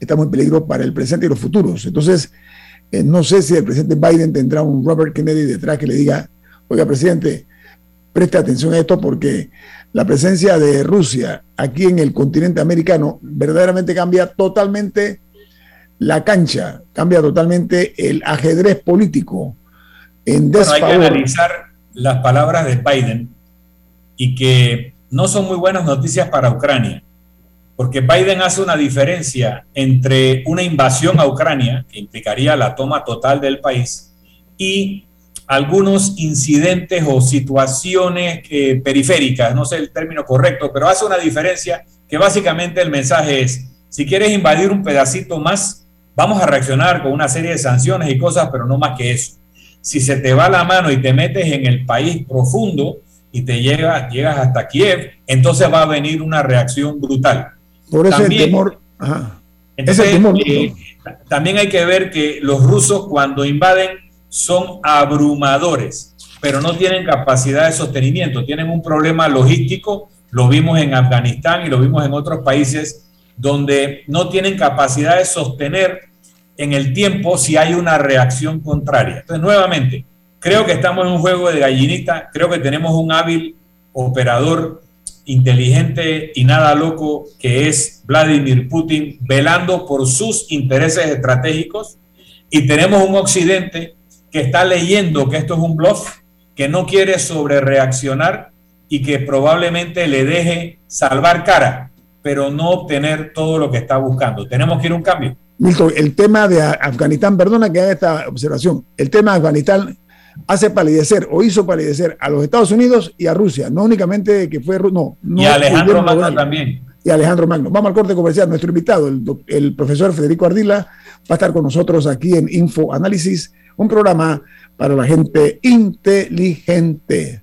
Speaker 1: estamos en peligro para el presente y los futuros. Entonces, eh, no sé si el presidente Biden tendrá un Robert Kennedy detrás que le diga, oiga, presidente, preste atención a esto porque la presencia de Rusia aquí en el continente americano verdaderamente cambia totalmente la cancha, cambia totalmente el ajedrez político.
Speaker 2: En hay que analizar las palabras de Biden y que no son muy buenas noticias para Ucrania porque Biden hace una diferencia entre una invasión a Ucrania, que implicaría la toma total del país, y algunos incidentes o situaciones eh, periféricas, no sé el término correcto, pero hace una diferencia que básicamente el mensaje es, si quieres invadir un pedacito más, vamos a reaccionar con una serie de sanciones y cosas, pero no más que eso. Si se te va la mano y te metes en el país profundo y te llegas, llegas hasta Kiev, entonces va a venir una reacción brutal.
Speaker 1: Por ese temor.
Speaker 2: Eh, también hay que ver que los rusos cuando invaden son abrumadores, pero no tienen capacidad de sostenimiento, tienen un problema logístico, lo vimos en Afganistán y lo vimos en otros países donde no tienen capacidad de sostener en el tiempo si hay una reacción contraria. Entonces, nuevamente, creo que estamos en un juego de gallinita, creo que tenemos un hábil operador inteligente y nada loco que es Vladimir Putin velando por sus intereses estratégicos y tenemos un occidente que está leyendo que esto es un bluff, que no quiere sobre reaccionar y que probablemente le deje salvar cara, pero no obtener todo lo que está buscando. Tenemos que ir a un cambio.
Speaker 1: Milton, el tema de Afganistán, perdona que haga esta observación, el tema de Afganistán hace palidecer o hizo palidecer a los Estados Unidos y a Rusia, no únicamente que fue, no. no
Speaker 2: y Alejandro Magno también.
Speaker 1: Y Alejandro Magno. Vamos al corte comercial. Nuestro invitado, el, el profesor Federico Ardila, va a estar con nosotros aquí en Info Análisis, un programa para la gente inteligente.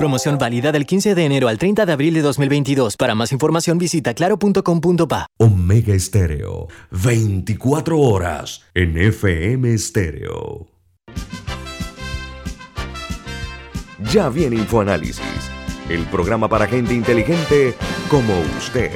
Speaker 5: Promoción válida del 15 de enero al 30 de abril de 2022. Para más información visita claro.com.pa.
Speaker 6: Omega Estéreo, 24 horas en FM Estéreo. Ya viene InfoAnálisis, el programa para gente inteligente como usted.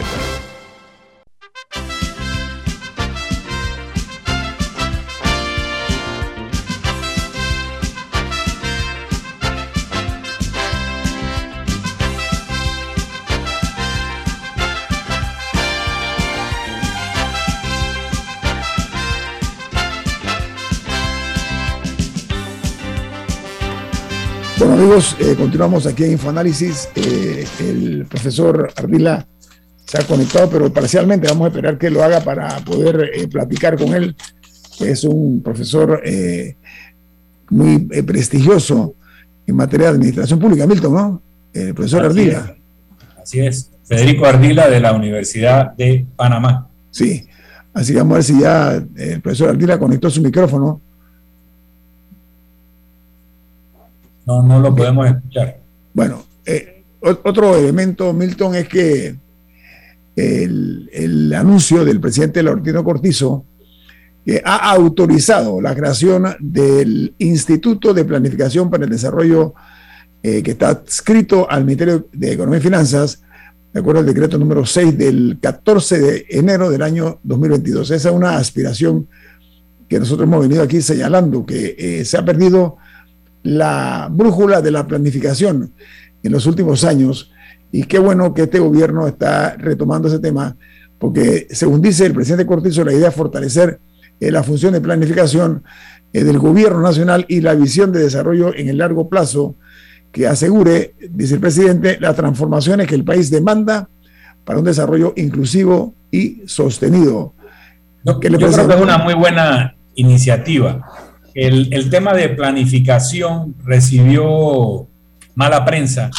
Speaker 1: Amigos, eh, continuamos aquí en Infoanálisis. Eh, el profesor Ardila se ha conectado, pero parcialmente vamos a esperar que lo haga para poder eh, platicar con él. Es un profesor eh, muy prestigioso en materia de administración pública, Milton, ¿no? El profesor
Speaker 2: Así
Speaker 1: Ardila.
Speaker 2: es. Así es. Federico Ardila de la Universidad de Panamá.
Speaker 1: Sí, así que vamos a ver si ya el profesor Ardila conectó su micrófono.
Speaker 2: No, no lo podemos escuchar.
Speaker 1: Bueno, eh, otro elemento, Milton, es que el, el anuncio del presidente Laurentino Cortizo que ha autorizado la creación del Instituto de Planificación para el Desarrollo eh, que está adscrito al Ministerio de Economía y Finanzas, de acuerdo al decreto número 6 del 14 de enero del año 2022. Esa es una aspiración que nosotros hemos venido aquí señalando, que eh, se ha perdido la brújula de la planificación en los últimos años y qué bueno que este gobierno está retomando ese tema porque según dice el presidente Cortizo la idea es fortalecer eh, la función de planificación eh, del gobierno nacional y la visión de desarrollo en el largo plazo que asegure, dice el presidente, las transformaciones que el país demanda para un desarrollo inclusivo y sostenido.
Speaker 2: Yo,
Speaker 1: ¿Qué le
Speaker 2: yo creo que es una muy buena iniciativa. El, tema de planificación recibió mala prensa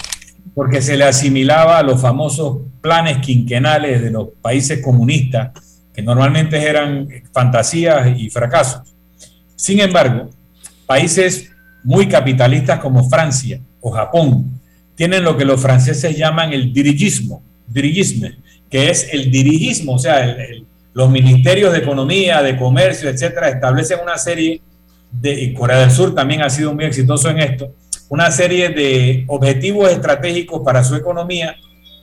Speaker 2: porque se le asimilaba a los famosos planes quinquenales de los países comunistas, que normalmente eran fantasías y fracasos. Sin embargo, países muy capitalistas como Francia o Japón tienen lo que los franceses llaman el dirigismo, dirigisme, que es el dirigismo, o sea, los ministerios de economía, de comercio, etcétera, establecen una serie y Corea del Sur también ha sido muy exitoso en esto, una serie de objetivos estratégicos para su economía,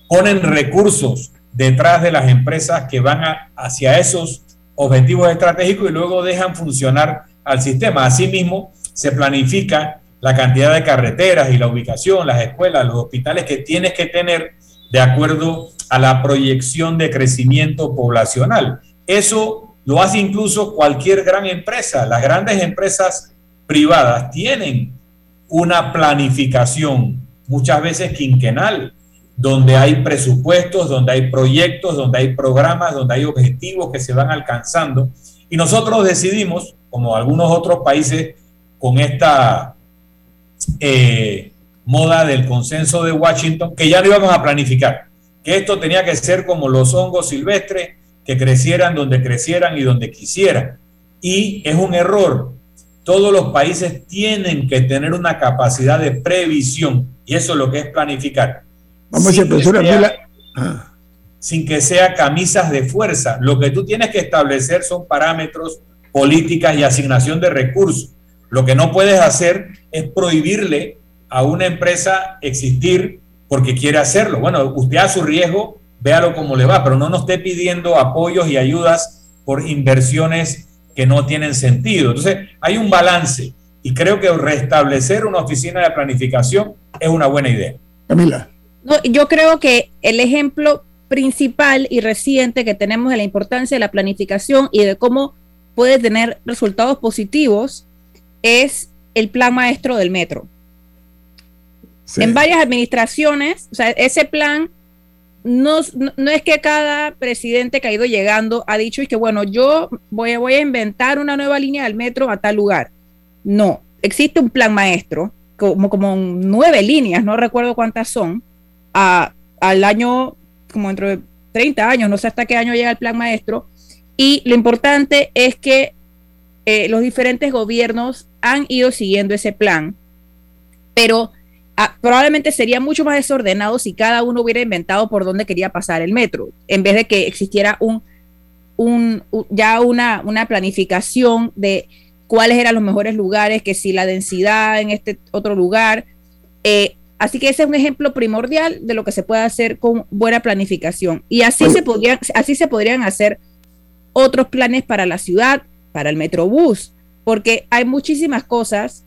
Speaker 2: ponen recursos detrás de las empresas que van hacia esos objetivos estratégicos y luego dejan funcionar al sistema. Asimismo, se planifica la cantidad de carreteras y la ubicación, las escuelas, los hospitales que tienes que tener de acuerdo a la proyección de crecimiento poblacional. Eso lo hace incluso cualquier gran empresa. Las grandes empresas privadas tienen una planificación, muchas veces quinquenal, donde hay presupuestos, donde hay proyectos, donde hay programas, donde hay objetivos que se van alcanzando. Y nosotros decidimos, como algunos otros países, con esta eh, moda del consenso de Washington, que ya no íbamos a planificar, que esto tenía que ser como los hongos silvestres, que crecieran donde crecieran y donde quisieran. Y es un error. Todos los países tienen que tener una capacidad de previsión y eso es lo que es planificar. Vamos a decir, profesora, ah. sin que sea camisas de fuerza. Lo que tú tienes que establecer son parámetros, políticas y asignación de recursos. Lo que no puedes hacer es prohibirle a una empresa existir porque quiere hacerlo. Bueno, usted a su riesgo, véalo cómo le va, pero no nos esté pidiendo apoyos y ayudas por inversiones que no tienen sentido. Entonces, hay un balance y creo que restablecer una oficina de planificación es una buena idea.
Speaker 1: Camila.
Speaker 3: No, yo creo que el ejemplo principal y reciente que tenemos de la importancia de la planificación y de cómo puede tener resultados positivos es el plan maestro del metro. En varias administraciones, o sea, ese plan no, no, es que cada presidente que ha ido llegando ha dicho que bueno, yo voy, voy a inventar una nueva línea del metro a tal lugar. No, existe un plan maestro, como, como nueve líneas, no recuerdo cuántas son, a, al año, como dentro de 30 años, no sé hasta qué año llega el plan maestro. Y lo importante es que eh, los diferentes gobiernos han ido siguiendo ese plan, pero Ah, probablemente sería mucho más desordenado si cada uno hubiera inventado por dónde quería pasar el metro, en vez de que existiera un, ya una, una planificación de cuáles eran los mejores lugares, que si la densidad en este otro lugar. Eh, así que ese es un ejemplo primordial de lo que se puede hacer con buena planificación. Y así, se, podrían, así se podrían hacer otros planes para la ciudad, para el metrobús, porque hay muchísimas cosas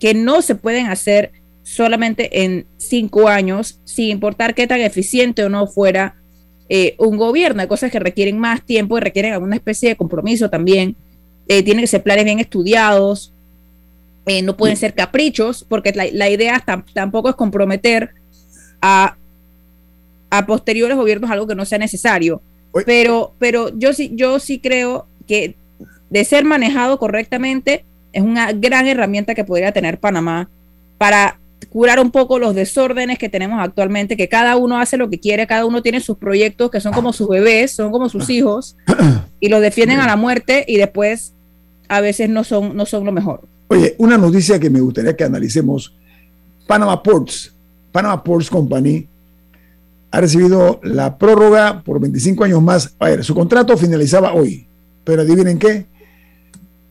Speaker 3: que no se pueden hacer solamente en cinco años, sin importar qué tan eficiente o no fuera eh, un gobierno. Hay cosas que requieren más tiempo y requieren alguna especie de compromiso también. Eh, tienen que ser planes bien estudiados, eh, no pueden ser caprichos, porque la, idea tampoco es comprometer a, a posteriores gobiernos algo que no sea necesario. Pero, pero yo sí, yo sí creo que de ser manejado correctamente es una gran herramienta que podría tener Panamá para curar un poco los desórdenes que tenemos actualmente, que cada uno hace lo que quiere, cada uno tiene sus proyectos que son como sus bebés, son como sus hijos, y los defienden a la muerte y después a veces no son, no son lo mejor.
Speaker 1: Oye, una noticia que me gustaría que analicemos, Panama Ports, Panama Ports Company ha recibido la prórroga por 25 años más. A ver, su contrato finalizaba hoy, pero adivinen qué,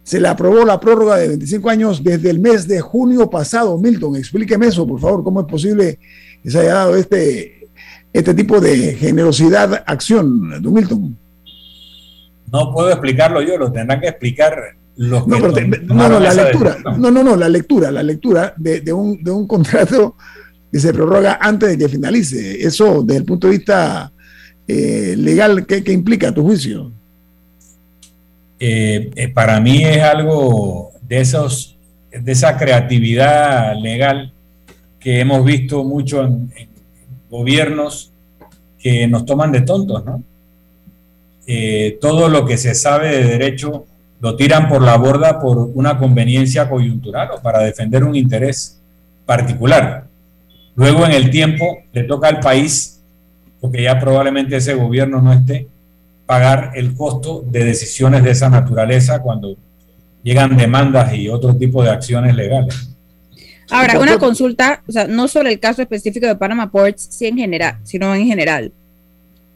Speaker 1: se le aprobó la prórroga de 25 años desde el mes de junio pasado. Milton, explíqueme eso, por favor, cómo es posible que se haya dado este, este tipo de generosidad, acción, don Milton.
Speaker 2: No puedo explicarlo yo, lo tendrán que explicar los
Speaker 1: no,
Speaker 2: que
Speaker 1: no, no, la lectura, no, no, no, la lectura, la lectura de, un, de un contrato que se prorroga antes de que finalice. Eso, desde el punto de vista eh, legal, ¿qué, ¿qué implica a tu juicio?
Speaker 2: Eh, eh, para mí es algo de, esos, de esa creatividad legal que hemos visto mucho en, gobiernos que nos toman de tontos, ¿no? Eh, todo lo que se sabe de derecho lo tiran por la borda por una conveniencia coyuntural o para defender un interés particular. Luego en el tiempo le toca al país, porque ya probablemente ese gobierno no esté, pagar el costo de decisiones de esa naturaleza cuando llegan demandas y otro tipo de acciones legales.
Speaker 3: Ahora, una consulta, o sea, no sobre el caso específico de Panama Ports, sí en general, sino en general.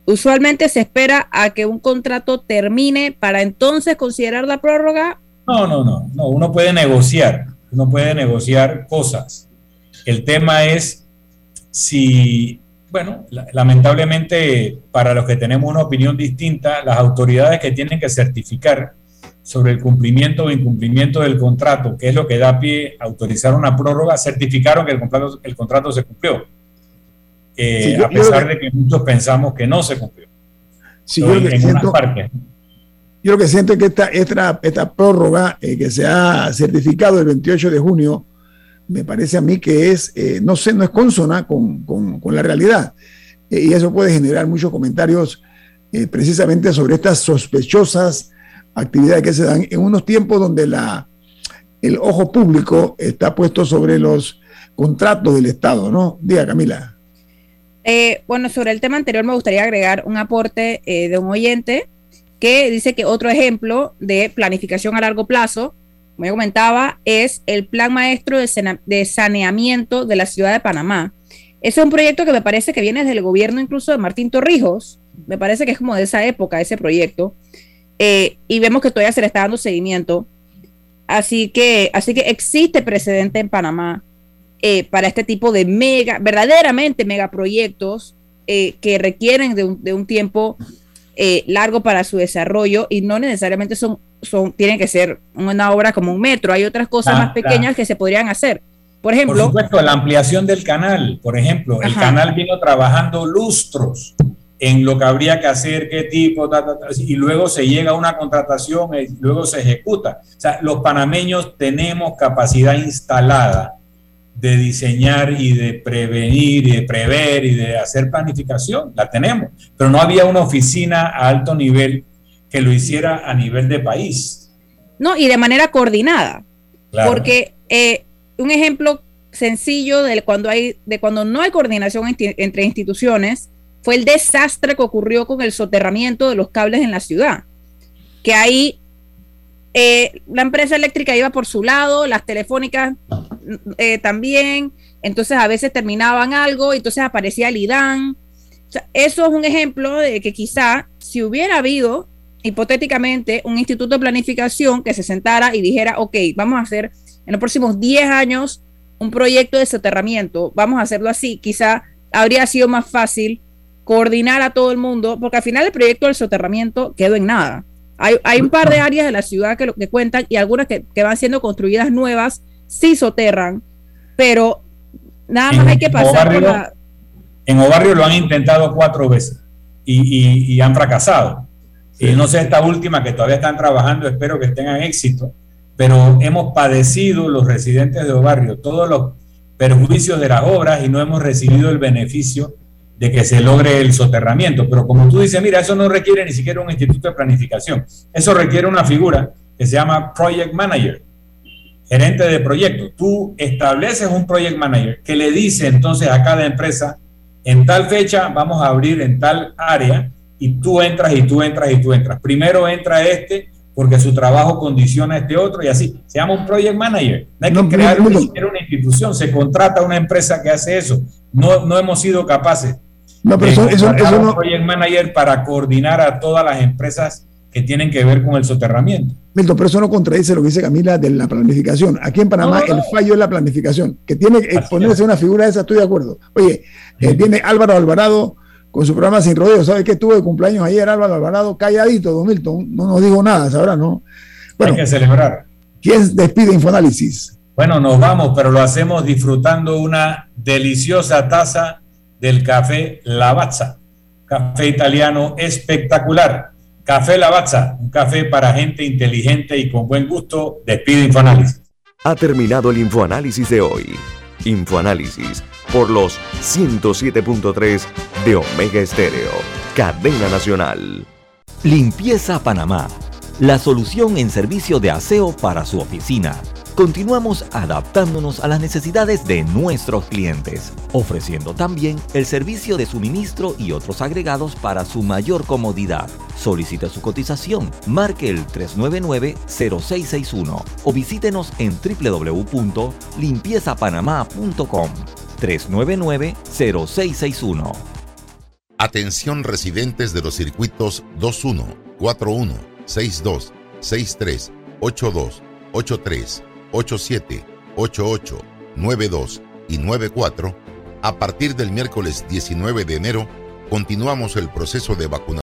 Speaker 3: Usualmente se espera a que un contrato termine para entonces considerar la prórroga.
Speaker 2: No, no, no, no, uno puede negociar, uno puede negociar cosas. El tema es si bueno, lamentablemente para los que tenemos una opinión distinta, las autoridades que tienen que certificar sobre el cumplimiento o incumplimiento del contrato, que es lo que da pie a autorizar una prórroga, certificaron que el contrato, el contrato se cumplió, eh, a pesar de que muchos pensamos que no se cumplió.
Speaker 1: Sí, yo, lo que siento, yo, lo que siento, es que esta, esta, esta prórroga eh, que se ha certificado el 28 de junio me parece a mí que es, eh, no sé, no es consona con, la realidad. Eh, y eso puede generar muchos comentarios eh, precisamente sobre estas sospechosas actividades que se dan en unos tiempos donde la, el ojo público está puesto sobre los contratos del Estado, ¿no? Diga, Camila.
Speaker 3: Eh, bueno, sobre el tema anterior me gustaría agregar un aporte eh, de un oyente que dice que otro ejemplo de planificación a largo plazo, como yo comentaba, es el Plan Maestro de, Saneamiento de la Ciudad de Panamá. Es un proyecto que me parece que viene desde el gobierno incluso de Martín Torrijos, me parece que es como de esa época ese proyecto, eh, y vemos que todavía se le está dando seguimiento. Así que, así que existe precedente en Panamá eh, para este tipo de mega, verdaderamente megaproyectos eh, que requieren de un tiempo eh, largo para su desarrollo y no necesariamente son, son, tienen que ser una obra como un metro. Hay otras cosas más pequeñas que se podrían hacer. Por ejemplo. Por
Speaker 2: supuesto, la ampliación del canal. Por ejemplo, el canal vino trabajando lustros en lo que habría que hacer, qué tipo, y luego se llega a una contratación y luego se ejecuta. O sea, los panameños tenemos capacidad instalada de diseñar y de prevenir y de prever y de hacer planificación, la tenemos, pero no había una oficina a alto nivel que lo hiciera a nivel de país.
Speaker 3: No, y de manera coordinada, porque eh, un ejemplo sencillo de cuando, hay, de cuando no hay coordinación entre instituciones fue el desastre que ocurrió con el soterramiento de los cables en la ciudad, que ahí eh, la empresa eléctrica iba por su lado, las telefónicas eh, también, entonces a veces terminaban algo, entonces aparecía el IDAN. eso es un ejemplo de que quizá si hubiera habido hipotéticamente un instituto de planificación que se sentara y dijera, ok, vamos a hacer en los próximos 10 años un proyecto de soterramiento, vamos a hacerlo así, quizá habría sido más fácil coordinar a todo el mundo, porque al final el proyecto del soterramiento quedó en nada. Hay, un par de áreas de la ciudad que, que cuentan y algunas que, van siendo construidas nuevas sí soterran, pero nada más hay que pasar por la...
Speaker 2: En Obarrio lo han intentado cuatro veces y, han fracasado. Y no sé esta última que todavía están trabajando, espero que tengan éxito, pero hemos padecido los residentes de Obarrio todos los perjuicios de las obras y no hemos recibido el beneficio de que se logre el soterramiento. Pero como tú dices, mira, eso no requiere ni siquiera un instituto de planificación. Eso requiere una figura que se llama Project Manager, gerente de proyecto. Tú estableces un Project Manager que le dice entonces a cada empresa, en tal fecha vamos a abrir en tal área y tú entras y tú entras y tú entras. Primero entra este porque su trabajo condiciona a este otro y así. Se llama un project manager. No hay que crear ni siquiera una institución, se contrata una empresa que hace eso. No, no hemos sido capaces no, pero eso, eso, eso no. Project Manager para coordinar a todas las empresas que tienen que ver con el soterramiento.
Speaker 1: Milton, pero eso no contradice lo que dice Camila de la planificación. Aquí en Panamá el fallo es la planificación, que tiene que ponerse una figura de esa, estoy de acuerdo. Oye, eh, viene Álvaro Alvarado con su programa Sin Rodeo. ¿Sabes qué tuvo de cumpleaños ayer Álvaro Alvarado? Calladito, don Milton, no nos dijo nada, sabrá, ¿no?
Speaker 2: Bueno, Hay que celebrar.
Speaker 1: ¿Quién despide Infoanálisis?
Speaker 2: Bueno, nos vamos, pero lo hacemos disfrutando una deliciosa taza del café Lavazza. Café italiano espectacular. Café Lavazza, un café para gente inteligente y con buen gusto. Despide Infoanálisis.
Speaker 6: Ha terminado el Infoanálisis de hoy. Infoanálisis por los 107.3 de Omega Estéreo, cadena nacional.
Speaker 7: Limpieza Panamá, la solución en servicio de aseo para su oficina continuamos adaptándonos a las necesidades de nuestros clientes, ofreciendo también el servicio de suministro y otros agregados para su mayor comodidad. Solicite su cotización, marque el 399-0661 o visítenos en www.limpiezapanamá.com 399-0661.
Speaker 8: Atención residentes de los circuitos 21, 41, 62, 63, 82, 83 87, 88, 92 y 94, a partir del miércoles 19 de enero, continuamos el proceso de vacunación